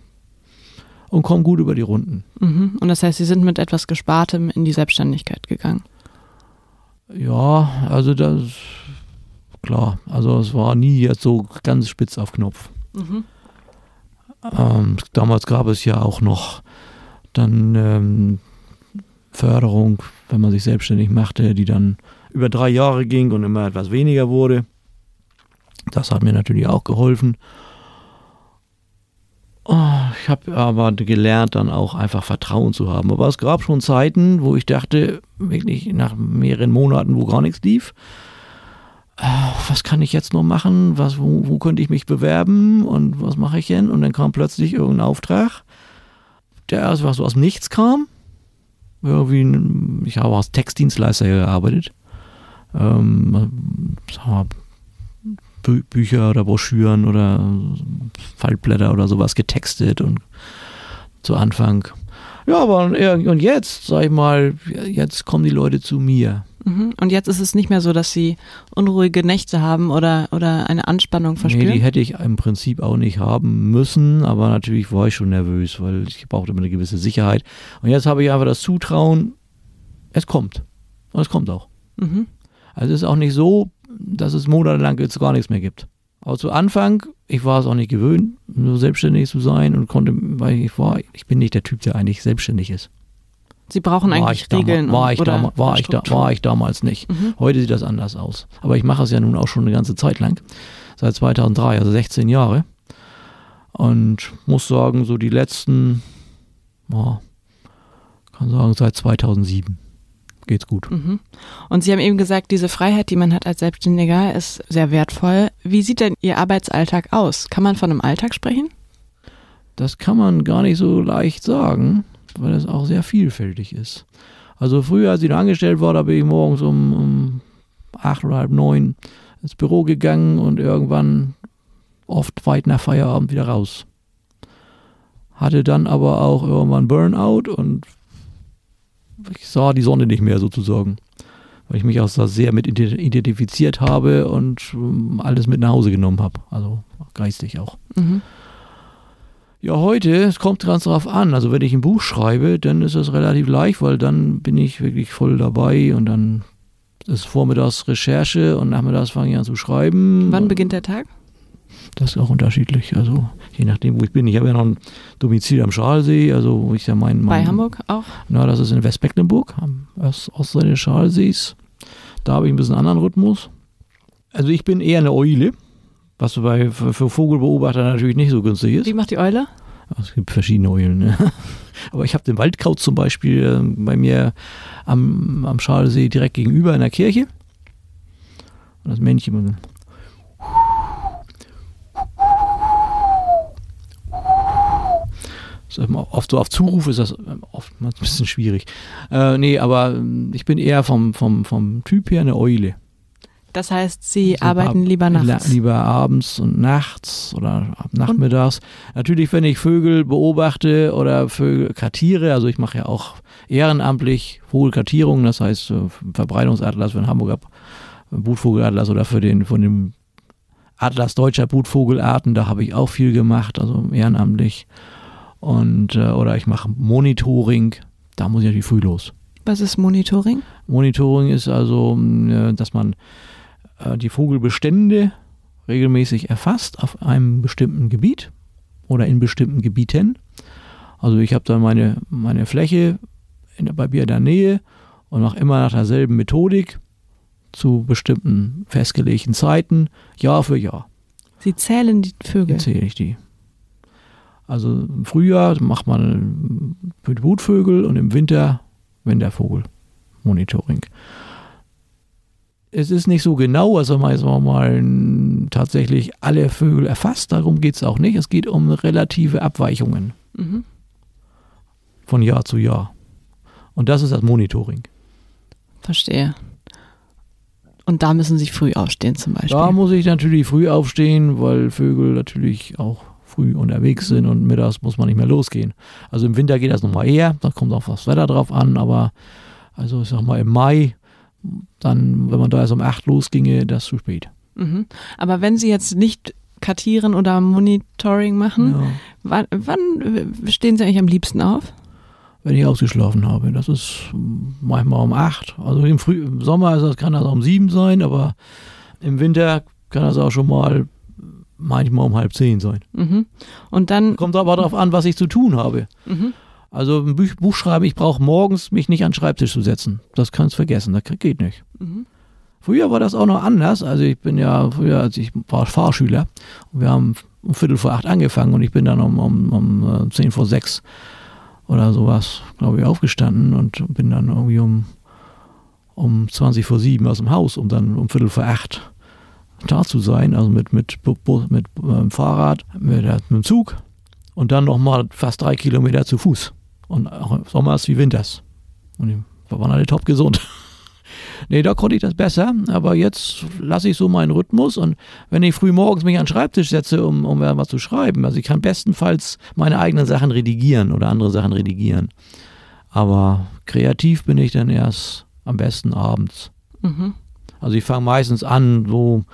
C: und komme gut über die Runden.
B: Mhm. Und das heißt, Sie sind mit etwas Gespartem in die Selbstständigkeit gegangen?
C: Ja, also das, klar, also es war nie jetzt so ganz spitz auf Knopf. Mhm. Ähm, damals gab es ja auch noch dann ähm, Förderung, wenn man sich selbstständig machte, die dann über drei Jahre ging und immer etwas weniger wurde. Das hat mir natürlich auch geholfen. Oh, ich habe aber gelernt, dann auch einfach Vertrauen zu haben. Aber es gab schon Zeiten, wo ich dachte, wirklich nach mehreren Monaten, wo gar nichts lief, oh, was kann ich jetzt noch machen? Was, wo, wo könnte ich mich bewerben und was mache ich denn? Und dann kam plötzlich irgendein Auftrag der einfach so aus dem Nichts kam. Irgendwie, ich habe als Textdienstleister gearbeitet. Ähm, Bü Bücher oder Broschüren oder Faltblätter oder sowas getextet und zu Anfang. Ja, aber und jetzt, sag ich mal, jetzt kommen die Leute zu mir.
B: Mhm. Und jetzt ist es nicht mehr so, dass sie unruhige Nächte haben oder, oder eine Anspannung verspüren? Nee,
C: die hätte ich im Prinzip auch nicht haben müssen, aber natürlich war ich schon nervös, weil ich brauchte immer eine gewisse Sicherheit. Und jetzt habe ich einfach das Zutrauen, es kommt. Und es kommt auch. Mhm. Also es ist auch nicht so, dass es monatelang jetzt gar nichts mehr gibt. Aber zu Anfang, ich war es auch nicht gewöhnt, so selbstständig zu sein und konnte, weil ich war, ich bin nicht der Typ, der eigentlich selbstständig ist.
B: Sie brauchen eigentlich Regeln.
C: War, ich, oder war, ich da, war ich damals nicht. Mhm. Heute sieht das anders aus. Aber ich mache es ja nun auch schon eine ganze Zeit lang. Seit 2003, also 16 Jahre. Und muss sagen, so die letzten, oh, kann sagen, seit 2007 geht's gut.
B: Mhm. Und Sie haben eben gesagt, diese Freiheit, die man hat als Selbstständiger, ist sehr wertvoll. Wie sieht denn Ihr Arbeitsalltag aus? Kann man von einem Alltag sprechen?
C: Das kann man gar nicht so leicht sagen, weil es auch sehr vielfältig ist. Also früher, als ich noch angestellt war, da bin ich morgens um, um acht oder halb neun ins Büro gegangen und irgendwann oft weit nach Feierabend wieder raus. Hatte dann aber auch irgendwann Burnout und ich sah die Sonne nicht mehr sozusagen, weil ich mich auch sehr mit identifiziert habe und ähm, alles mit nach Hause genommen habe, also geistig auch. Mhm. Ja, heute, es kommt ganz drauf an. Also wenn ich ein Buch schreibe, dann ist es relativ leicht, weil dann bin ich wirklich voll dabei und dann ist vormittags Recherche und nachmittags fange ich an zu schreiben.
B: Wann beginnt der Tag?
C: Das ist auch unterschiedlich, also je nachdem, wo ich bin. Ich habe ja noch ein Domizil am Schalsee, also wo ich ja mein,
B: mein Bei Hamburg auch?
C: Na, das ist in Westmecklenburg, am Ostseite des Schalsees. Da habe ich ein bisschen anderen Rhythmus. Also ich bin eher eine Eule. Was bei, für, für Vogelbeobachter natürlich nicht so günstig ist.
B: Wie macht die Eule?
C: Es gibt verschiedene Eulen. Ne? Aber ich habe den Waldkraut zum Beispiel äh, bei mir am, am Schalsee direkt gegenüber in der Kirche. Und das Männchen. Oft so auf Zuruf ist das oft ein bisschen schwierig. Äh, nee, aber ich bin eher vom, vom, vom Typ her eine Eule.
B: Das heißt, Sie also arbeiten lieber nachts?
C: Lieber abends und nachts oder nachmittags. Und? Natürlich, wenn ich Vögel beobachte oder Vögel kartiere, also ich mache ja auch ehrenamtlich Vogelkartierungen, das heißt äh, Verbreitungsatlas für den Hamburger Brutvogelatlas oder für den von dem Atlas deutscher Brutvogelarten, da habe ich auch viel gemacht, also ehrenamtlich. Und äh, oder ich mache Monitoring, da muss ich natürlich früh los.
B: Was ist Monitoring?
C: Monitoring ist also, äh, dass man äh, die Vogelbestände regelmäßig erfasst auf einem bestimmten Gebiet oder in bestimmten Gebieten. Also ich habe dann meine, meine Fläche in, bei mir in der Nähe und mache immer nach derselben Methodik zu bestimmten festgelegten Zeiten, Jahr für Jahr.
B: Sie zählen die Vögel?
C: Zähle ich die. Also im Frühjahr macht man Brutvögel und im Winter Wintervogel-Monitoring es ist nicht so genau, also man jetzt mal tatsächlich alle Vögel erfasst, darum geht es auch nicht. Es geht um relative Abweichungen mhm. von Jahr zu Jahr. Und das ist das Monitoring.
B: Verstehe. Und da müssen Sie früh aufstehen zum Beispiel.
C: Da muss ich natürlich früh aufstehen, weil Vögel natürlich auch früh unterwegs sind und mittags muss man nicht mehr losgehen. Also im Winter geht das nochmal eher, da kommt auch das Wetter drauf an, aber also ich sag mal im Mai dann, wenn man da erst um acht losginge, das zu spät.
B: Mhm. Aber wenn Sie jetzt nicht kartieren oder Monitoring machen, ja. wann, wann stehen Sie eigentlich am liebsten auf?
C: Wenn ich ausgeschlafen habe. Das ist manchmal um acht. Also im, Früh im Sommer ist das, kann das auch um sieben sein, aber im Winter kann das auch schon mal manchmal um halb zehn sein.
B: Mhm. Und dann
C: kommt aber darauf an, was ich zu tun habe. Mhm. Also ein Buch, Buch schreiben, ich brauche morgens mich nicht an den Schreibtisch zu setzen. Das kannst du vergessen, das geht nicht. Mhm. Früher war das auch noch anders. Also ich bin ja früher, als ich war Fahrschüler, und wir haben um Viertel vor acht angefangen und ich bin dann um, um, um zehn vor sechs oder sowas, glaube ich, aufgestanden und bin dann irgendwie um, um 20 vor sieben aus dem Haus, um dann um Viertel vor acht da zu sein, also mit, mit, mit, mit ähm, Fahrrad, mit, mit dem Zug und dann nochmal fast drei Kilometer zu Fuß. Und auch Sommers wie Winters. Und die waren alle top gesund. nee, da konnte ich das besser, aber jetzt lasse ich so meinen Rhythmus und wenn ich früh morgens mich an den Schreibtisch setze, um, um was zu schreiben, also ich kann bestenfalls meine eigenen Sachen redigieren oder andere Sachen redigieren. Aber kreativ bin ich dann erst am besten abends. Mhm. Also ich fange meistens an, so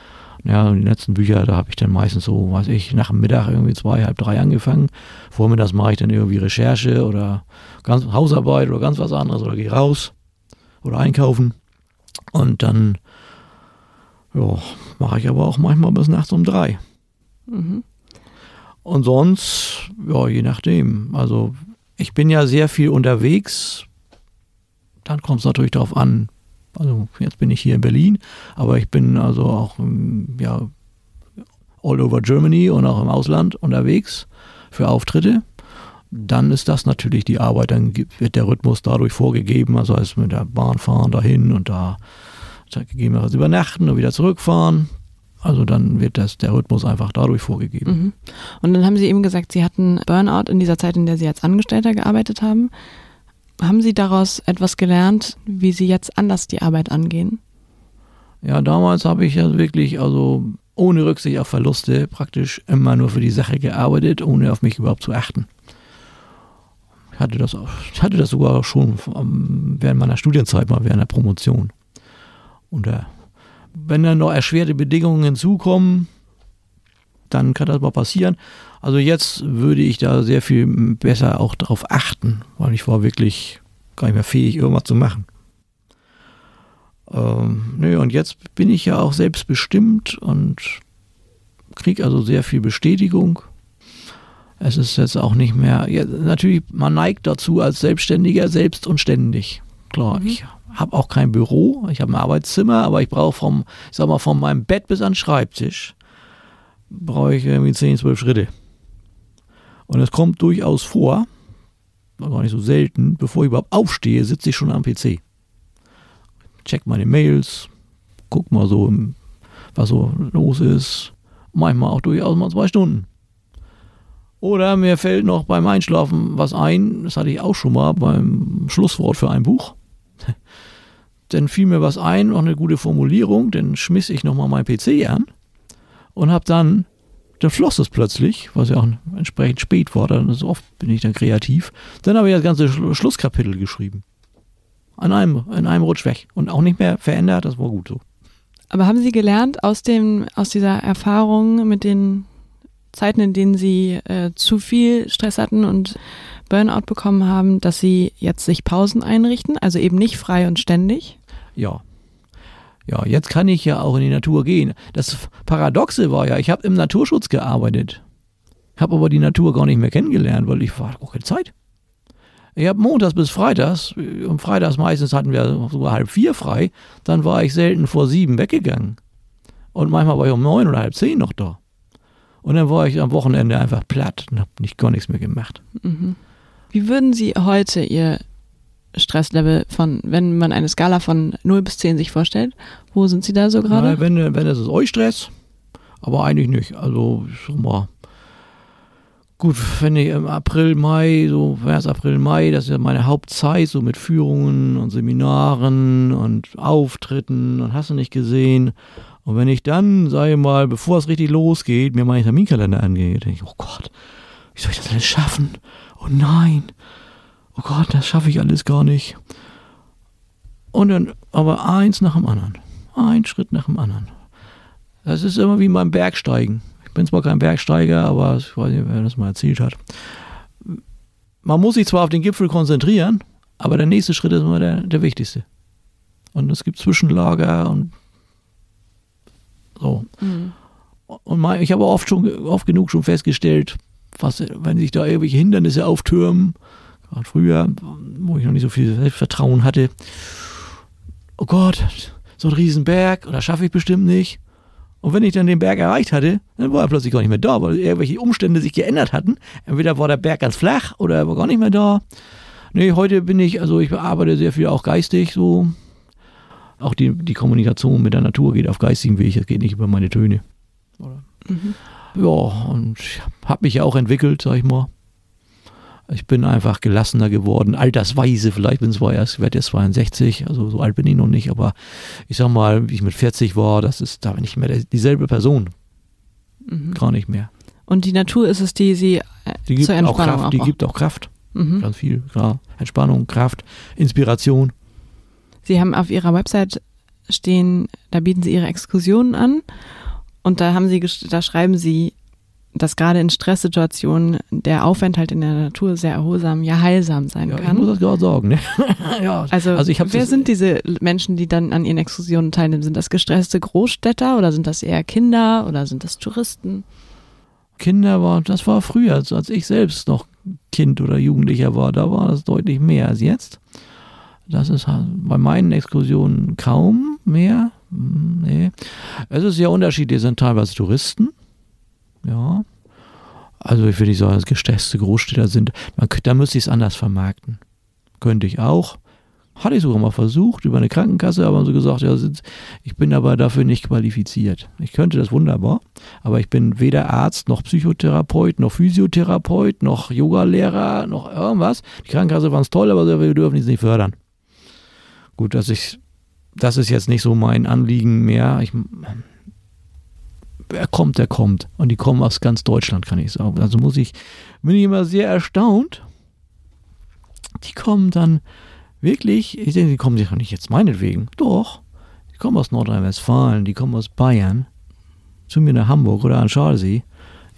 C: ja, die letzten Bücher, da habe ich dann meistens so, weiß ich, nach dem Mittag irgendwie zwei, halb drei angefangen. Vormittags mache ich dann irgendwie Recherche oder ganz Hausarbeit oder ganz was anderes oder gehe raus oder einkaufen. Und dann ja, mache ich aber auch manchmal bis nachts um drei. Mhm. Und sonst, ja, je nachdem. Also ich bin ja sehr viel unterwegs. Dann kommt es natürlich darauf an, also jetzt bin ich hier in Berlin, aber ich bin also auch ähm, ja, all over Germany und auch im Ausland unterwegs für Auftritte. dann ist das natürlich die Arbeit. Dann wird der Rhythmus dadurch vorgegeben, also als mit der Bahn fahren dahin und da gegebenenfalls übernachten und wieder zurückfahren. Also dann wird das, der Rhythmus einfach dadurch vorgegeben. Mhm.
B: Und dann haben Sie eben gesagt, Sie hatten Burnout in dieser Zeit, in der Sie als Angestellter gearbeitet haben. Haben Sie daraus etwas gelernt, wie Sie jetzt anders die Arbeit angehen?
C: Ja, damals habe ich ja wirklich, also ohne Rücksicht auf Verluste, praktisch immer nur für die Sache gearbeitet, ohne auf mich überhaupt zu achten. Ich hatte das, ich hatte das sogar schon während meiner Studienzeit mal, während der Promotion. Und äh, wenn dann noch erschwerte Bedingungen hinzukommen, dann kann das mal passieren. Also jetzt würde ich da sehr viel besser auch darauf achten, weil ich war wirklich gar nicht mehr fähig, irgendwas zu machen. Ähm, nö, und jetzt bin ich ja auch selbstbestimmt und kriege also sehr viel Bestätigung. Es ist jetzt auch nicht mehr, ja, natürlich, man neigt dazu als Selbstständiger selbst und ständig. Klar, mhm. ich habe auch kein Büro, ich habe ein Arbeitszimmer, aber ich brauche vom, ich sag mal, von meinem Bett bis an den Schreibtisch brauche ich irgendwie 10, 12 Schritte. Und es kommt durchaus vor, gar nicht so selten, bevor ich überhaupt aufstehe, sitze ich schon am PC check meine Mails, guck mal so, was so los ist. Manchmal auch durchaus mal zwei Stunden. Oder mir fällt noch beim Einschlafen was ein, das hatte ich auch schon mal beim Schlusswort für ein Buch. dann fiel mir was ein, noch eine gute Formulierung, dann schmiss ich nochmal mein PC an und hab dann, dann floss es plötzlich, was ja auch entsprechend spät war, dann so oft bin ich dann kreativ. Dann habe ich das ganze Schlusskapitel geschrieben an einem, in einem Rutsch weg und auch nicht mehr verändert. Das war gut so.
B: Aber haben Sie gelernt aus dem, aus dieser Erfahrung mit den Zeiten, in denen Sie äh, zu viel Stress hatten und Burnout bekommen haben, dass Sie jetzt sich Pausen einrichten, also eben nicht frei und ständig?
C: Ja. Ja, jetzt kann ich ja auch in die Natur gehen. Das Paradoxe war ja, ich habe im Naturschutz gearbeitet, habe aber die Natur gar nicht mehr kennengelernt, weil ich war auch keine Zeit. Ich habe montags bis freitags, und freitags meistens hatten wir sogar halb vier frei, dann war ich selten vor sieben weggegangen. Und manchmal war ich um neun oder halb zehn noch da. Und dann war ich am Wochenende einfach platt und habe nicht gar nichts mehr gemacht.
B: Mhm. Wie würden Sie heute Ihr Stresslevel von, wenn man eine Skala von 0 bis 10 sich vorstellt, wo sind Sie da so gerade?
C: Wenn, wenn das ist euch Stress, aber eigentlich nicht. Also, ich sag mal, Gut, wenn ich im April, Mai, so März, April, Mai, das ist ja meine Hauptzeit, so mit Führungen und Seminaren und Auftritten und hast du nicht gesehen. Und wenn ich dann, sage ich mal, bevor es richtig losgeht, mir meinen Terminkalender angehe, denke ich, oh Gott, wie soll ich das alles schaffen? Oh nein, oh Gott, das schaffe ich alles gar nicht. Und dann aber eins nach dem anderen, ein Schritt nach dem anderen. Das ist immer wie beim Bergsteigen bin zwar kein Bergsteiger, aber ich weiß nicht, wer das mal erzählt hat. Man muss sich zwar auf den Gipfel konzentrieren, aber der nächste Schritt ist immer der, der wichtigste. Und es gibt Zwischenlager und so. Mhm. Und mein, ich habe oft schon oft genug schon festgestellt, was, wenn sich da irgendwelche Hindernisse auftürmen, gerade früher, wo ich noch nicht so viel Selbstvertrauen hatte, oh Gott, so ein Riesenberg, oder schaffe ich bestimmt nicht. Und wenn ich dann den Berg erreicht hatte, dann war er plötzlich gar nicht mehr da, weil irgendwelche Umstände sich geändert hatten. Entweder war der Berg ganz flach oder er war gar nicht mehr da. Nee, heute bin ich, also ich arbeite sehr viel auch geistig so. Auch die, die Kommunikation mit der Natur geht auf geistigen Weg, es geht nicht über meine Töne. Mhm. Ja, und ich habe mich ja auch entwickelt, sag ich mal. Ich bin einfach gelassener geworden, altersweise vielleicht, bin zwar erst, ich werde jetzt 62, also so alt bin ich noch nicht, aber ich sag mal, wie ich mit 40 war, das ist da nicht mehr dieselbe Person. Mhm. Gar nicht mehr.
B: Und die Natur ist es, die sie äh,
C: die gibt zur Entspannung auch Kraft, Die gibt auch Kraft. Mhm. Ganz viel, klar. Entspannung, Kraft, Inspiration.
B: Sie haben auf Ihrer Website stehen, da bieten Sie Ihre Exkursionen an und da haben Sie, da schreiben Sie, dass gerade in Stresssituationen der Aufenthalt in der Natur sehr erholsam, ja heilsam sein
C: ja,
B: kann.
C: Ich muss das gerade sagen. Ne?
B: ja, also, also wer sind diese Menschen, die dann an ihren Exkursionen teilnehmen? Sind das gestresste Großstädter oder sind das eher Kinder oder sind das Touristen?
C: Kinder war, das war früher, als ich selbst noch Kind oder Jugendlicher war, da war das deutlich mehr als jetzt. Das ist halt bei meinen Exkursionen kaum mehr. Hm, nee. Es ist ja unterschiedlich, es sind teilweise Touristen, ja. Also ich will nicht sagen, dass gestresste Großstädter sind. Man, da müsste ich es anders vermarkten. Könnte ich auch. Hatte ich sogar mal versucht über eine Krankenkasse, aber sie gesagt, ja, ich bin aber dafür nicht qualifiziert. Ich könnte das wunderbar, aber ich bin weder Arzt noch Psychotherapeut noch Physiotherapeut noch Yogalehrer noch irgendwas. Die Krankenkasse fand es toll, aber wir dürfen es nicht fördern. Gut, dass ich, das ist jetzt nicht so mein Anliegen mehr. Ich, wer kommt, der kommt. Und die kommen aus ganz Deutschland, kann ich sagen. Also muss ich, bin ich immer sehr erstaunt. Die kommen dann wirklich, ich denke, die kommen sich nicht jetzt meinetwegen. Doch. Die kommen aus Nordrhein-Westfalen, die kommen aus Bayern, zu mir nach Hamburg oder an Schalsee.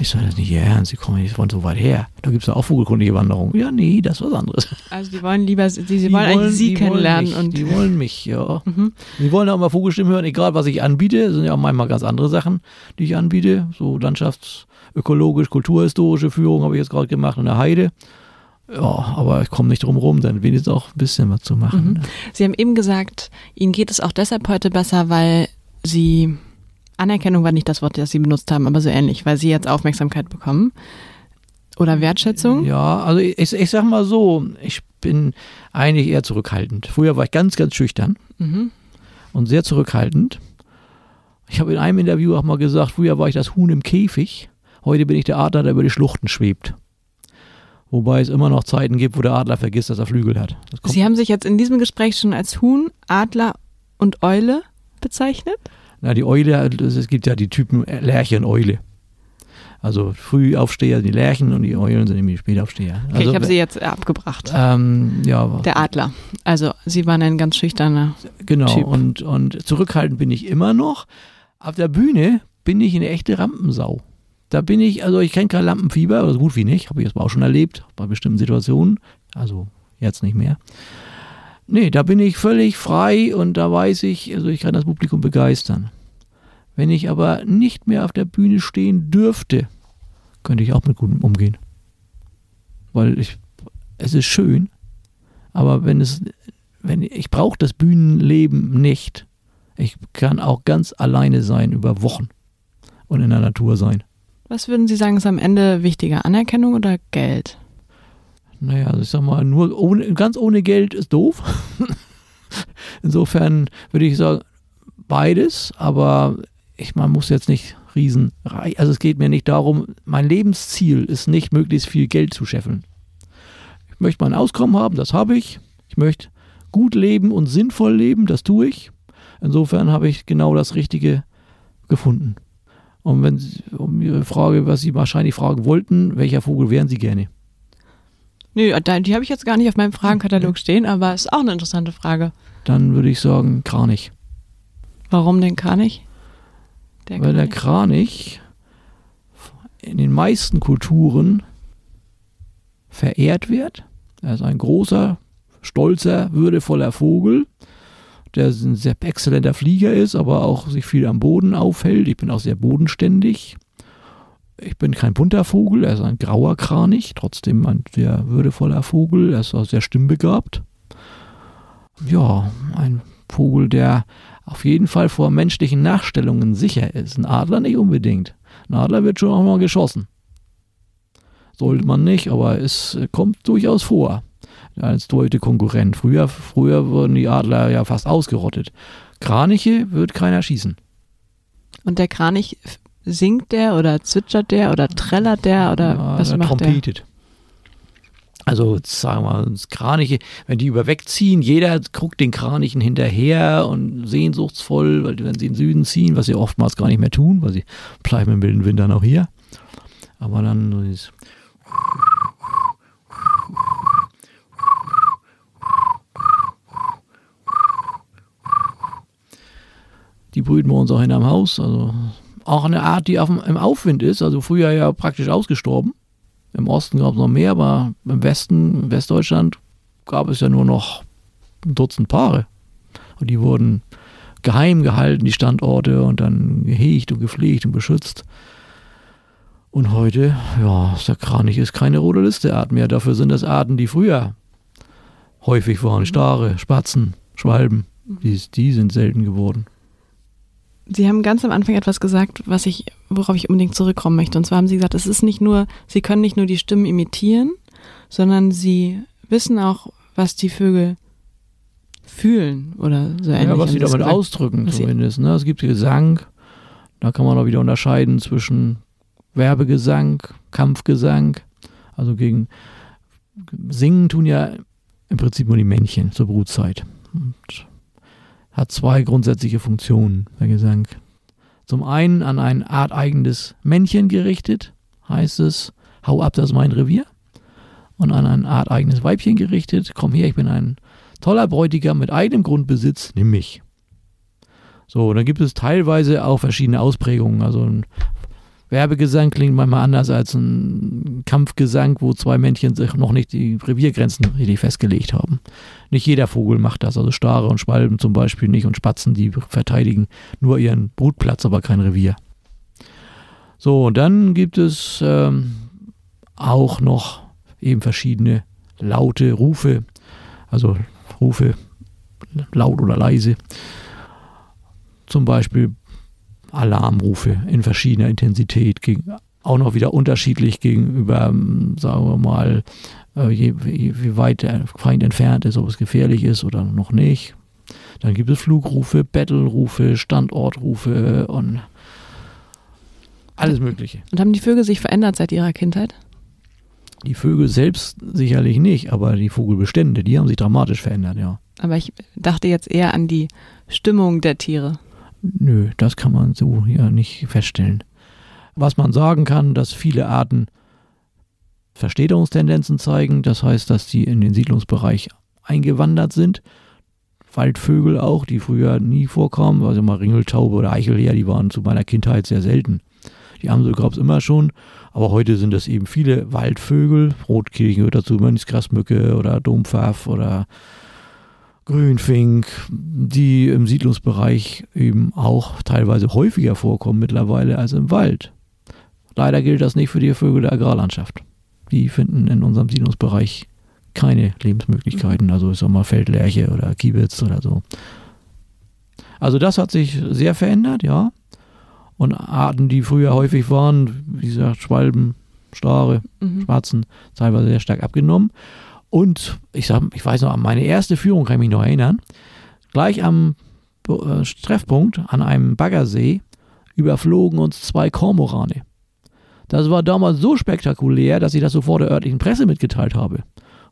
C: Ich sage das nicht ernst, sie kommen nicht von so weit her. Da gibt es ja auch vogelkundige Wanderung. Ja, nee, das ist was anderes.
B: Also die wollen lieber, sie, sie wollen, wollen eigentlich Sie kennenlernen.
C: Wollen mich, und die wollen mich, ja. Mhm. Die wollen auch mal Vogelstimmen hören, egal was ich anbiete. Das sind ja auch manchmal ganz andere Sachen, die ich anbiete. So landschaftsökologisch, kulturhistorische Führung habe ich jetzt gerade gemacht in der Heide. Ja, aber ich komme nicht drum rum, dann wenigstens auch ein bisschen was zu machen. Mhm.
B: Ne? Sie haben eben gesagt, Ihnen geht es auch deshalb heute besser, weil Sie Anerkennung war nicht das Wort, das Sie benutzt haben, aber so ähnlich, weil Sie jetzt Aufmerksamkeit bekommen. Oder Wertschätzung?
C: Ja, also ich, ich sag mal so, ich bin eigentlich eher zurückhaltend. Früher war ich ganz, ganz schüchtern mhm. und sehr zurückhaltend. Ich habe in einem Interview auch mal gesagt, früher war ich das Huhn im Käfig, heute bin ich der Adler, der über die Schluchten schwebt. Wobei es immer noch Zeiten gibt, wo der Adler vergisst, dass er Flügel hat.
B: Sie haben sich jetzt in diesem Gespräch schon als Huhn, Adler und Eule bezeichnet?
C: Na, die Eule, es gibt ja die Typen Lerche und Eule. Also Frühaufsteher die Lerchen und die Eulen sind irgendwie Spätaufsteher.
B: Okay,
C: also,
B: ich habe sie jetzt abgebracht.
C: Ähm, ja.
B: Der Adler. Also sie waren ein ganz schüchterner
C: Genau,
B: typ.
C: Und, und zurückhaltend bin ich immer noch. Auf der Bühne bin ich eine echte Rampensau. Da bin ich, also ich kenne kein Lampenfieber, oder so gut wie nicht, habe ich jetzt auch schon erlebt, bei bestimmten Situationen. Also jetzt nicht mehr. Nee, da bin ich völlig frei und da weiß ich, also ich kann das Publikum begeistern. Wenn ich aber nicht mehr auf der Bühne stehen dürfte, könnte ich auch mit gutem umgehen. Weil ich, es ist schön, aber wenn es, wenn ich brauche das Bühnenleben nicht. Ich kann auch ganz alleine sein über Wochen und in der Natur sein.
B: Was würden Sie sagen, ist am Ende wichtiger, Anerkennung oder Geld?
C: Naja, also ich sag mal, nur ohne, ganz ohne Geld ist doof. Insofern würde ich sagen, beides, aber ich, man muss jetzt nicht riesen, also es geht mir nicht darum, mein Lebensziel ist nicht, möglichst viel Geld zu scheffeln. Ich möchte mein Auskommen haben, das habe ich. Ich möchte gut leben und sinnvoll leben, das tue ich. Insofern habe ich genau das Richtige gefunden. Und wenn Sie, um Ihre Frage, was Sie wahrscheinlich fragen wollten, welcher Vogel wären Sie gerne?
B: Nö, die habe ich jetzt gar nicht auf meinem Fragenkatalog stehen, aber ist auch eine interessante Frage.
C: Dann würde ich sagen Kranich.
B: Warum denn Kranich?
C: Der Weil der Kranich in den meisten Kulturen verehrt wird. Er ist ein großer, stolzer, würdevoller Vogel, der ein sehr exzellenter Flieger ist, aber auch sich viel am Boden aufhält. Ich bin auch sehr bodenständig. Ich bin kein bunter Vogel, er ist ein grauer Kranich, trotzdem ein sehr würdevoller Vogel, er ist auch sehr stimmbegabt. Ja, ein Vogel, der auf jeden Fall vor menschlichen Nachstellungen sicher ist. Ein Adler nicht unbedingt. Ein Adler wird schon auch mal geschossen. Sollte man nicht, aber es kommt durchaus vor als deutsche Konkurrent. Früher, früher wurden die Adler ja fast ausgerottet. Kraniche wird keiner schießen.
B: Und der Kranich singt der oder zwitschert der oder trällert der oder ja, was macht trompetet. der?
C: Also sagen wir mal, Kraniche, wenn die über wegziehen, jeder guckt den Kranichen hinterher und sehnsuchtsvoll, weil wenn sie in den Süden ziehen, was sie oftmals gar nicht mehr tun, weil sie bleiben im wilden Winter noch hier. Aber dann so dieses die brüten wir uns auch hinterm Haus. Also auch eine Art, die auf im Aufwind ist, also früher ja praktisch ausgestorben. Im Osten gab es noch mehr, aber im Westen, in Westdeutschland, gab es ja nur noch ein Dutzend Paare. Und die wurden geheim gehalten, die Standorte, und dann gehegt und gepflegt und beschützt. Und heute, ja, der Kranich ist keine rote Listeart mehr. Dafür sind das Arten, die früher häufig waren. Stare, Spatzen, Schwalben. Die, die sind selten geworden.
B: Sie haben ganz am Anfang etwas gesagt, was ich, worauf ich unbedingt zurückkommen möchte. Und zwar haben Sie gesagt, es ist nicht nur, Sie können nicht nur die Stimmen imitieren, sondern Sie wissen auch, was die Vögel fühlen oder so ähnlich.
C: Ja, was sie damit
B: gesagt.
C: ausdrücken zumindest. Ne? Es gibt Gesang, da kann man auch wieder unterscheiden zwischen Werbegesang, Kampfgesang. Also gegen Singen tun ja im Prinzip nur die Männchen zur Brutzeit. Und hat zwei grundsätzliche Funktionen, der Gesang. Zum einen an ein arteigenes Männchen gerichtet, heißt es, hau ab, das ist mein Revier. Und an ein arteigenes Weibchen gerichtet, komm her, ich bin ein toller Bräutigam mit eigenem Grundbesitz, nimm mich. So, dann gibt es teilweise auch verschiedene Ausprägungen. Also ein Werbegesang klingt manchmal anders als ein Kampfgesang, wo zwei Männchen sich noch nicht die Reviergrenzen richtig festgelegt haben. Nicht jeder Vogel macht das. Also Stare und Schwalben zum Beispiel nicht und Spatzen, die verteidigen nur ihren Brutplatz, aber kein Revier. So, und dann gibt es ähm, auch noch eben verschiedene laute Rufe, also Rufe laut oder leise. Zum Beispiel Alarmrufe in verschiedener Intensität, gegen, auch noch wieder unterschiedlich gegenüber, ähm, sagen wir mal, äh, je, je, wie weit der Feind entfernt ist, ob es gefährlich ist oder noch nicht. Dann gibt es Flugrufe, Battlerufe, Standortrufe und alles Mögliche.
B: Und haben die Vögel sich verändert seit ihrer Kindheit?
C: Die Vögel selbst sicherlich nicht, aber die Vogelbestände, die haben sich dramatisch verändert, ja.
B: Aber ich dachte jetzt eher an die Stimmung der Tiere.
C: Nö, das kann man so ja nicht feststellen. Was man sagen kann, dass viele Arten Verstädterungstendenzen zeigen, das heißt, dass die in den Siedlungsbereich eingewandert sind. Waldvögel auch, die früher nie vorkamen, also mal Ringeltaube oder Eichelheer, die waren zu meiner Kindheit sehr selten. Die haben so es immer schon, aber heute sind es eben viele Waldvögel, Rotkehlchen gehört dazu, Mönchsgrasmücke oder Dompfaff oder Grünfink, die im Siedlungsbereich eben auch teilweise häufiger vorkommen mittlerweile als im Wald. Leider gilt das nicht für die Vögel der Agrarlandschaft. Die finden in unserem Siedlungsbereich keine Lebensmöglichkeiten, also ich sag mal Feldlerche oder Kiebitz oder so. Also das hat sich sehr verändert, ja. Und Arten, die früher häufig waren, wie gesagt, Schwalben, Stare,
B: Mhm.
C: Schwarzen, teilweise sehr stark abgenommen. Und ich sag, ich weiß noch, an meine erste Führung kann ich mich noch erinnern. Gleich am äh, Treffpunkt an einem Baggersee überflogen uns zwei Kormorane. Das war damals so spektakulär, dass ich das sofort der örtlichen Presse mitgeteilt habe.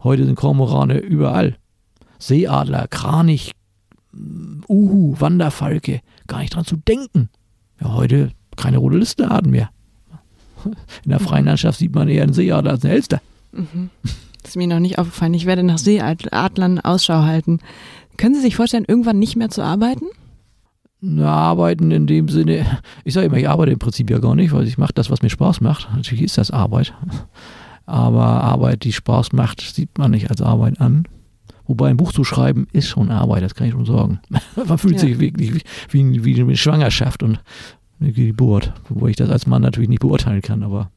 C: Heute sind Kormorane überall. Seeadler, Kranich, Uhu, Wanderfalke, gar nicht dran zu denken. Ja, heute keine rote mehr. In der freien Landschaft sieht man eher einen Seeadler als einen Elster.
B: Mhm. Das ist mir noch nicht aufgefallen. Ich werde nach Seeadlern Ausschau halten. Können Sie sich vorstellen, irgendwann nicht mehr zu arbeiten?
C: Na, arbeiten in dem Sinne, ich sage immer, ich arbeite im Prinzip ja gar nicht, weil ich mache das, was mir Spaß macht. Natürlich ist das Arbeit. Aber Arbeit, die Spaß macht, sieht man nicht als Arbeit an. Wobei ein Buch zu schreiben ist schon Arbeit, das kann ich schon sagen. Man fühlt
B: Ja.
C: sich wirklich wie, wie, wie eine Schwangerschaft und eine Geburt. Wobei ich das als Mann natürlich nicht beurteilen kann, aber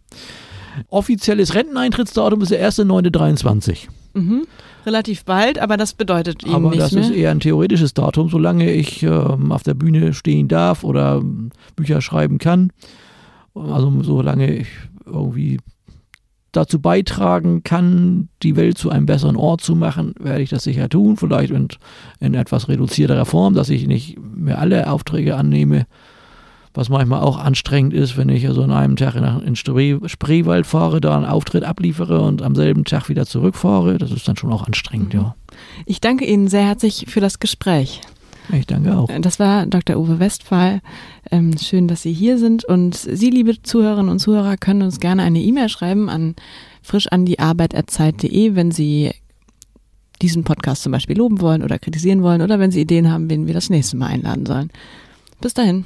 C: offizielles Renteneintrittsdatum ist der 1.9.23.
B: Mhm. Relativ bald, aber das bedeutet Ihnen
C: Aber
B: nichts
C: das
B: mehr.
C: ist eher ein theoretisches Datum, solange ich ähm, auf der Bühne stehen darf oder ähm, Bücher schreiben kann. Also solange ich irgendwie dazu beitragen kann, die Welt zu einem besseren Ort zu machen, werde ich das sicher tun. Vielleicht in, in etwas reduzierterer Form, dass ich nicht mehr alle Aufträge annehme. Was manchmal auch anstrengend ist, wenn ich also an einem Tag in, in Spree, Spreewald fahre, da einen Auftritt abliefere und am selben Tag wieder zurückfahre. Das ist dann schon auch anstrengend, ja.
B: Ich danke Ihnen sehr herzlich für das Gespräch.
C: Ich danke auch.
B: Das war Dr. Uwe Westphal. Ähm, schön, dass Sie hier sind. Und Sie, liebe Zuhörerinnen und Zuhörer, können uns gerne eine E-Mail schreiben an frischandiarbeit.zeit.de, wenn Sie diesen Podcast zum Beispiel loben wollen oder kritisieren wollen oder wenn Sie Ideen haben, wen wir das nächste Mal einladen sollen. Bis dahin.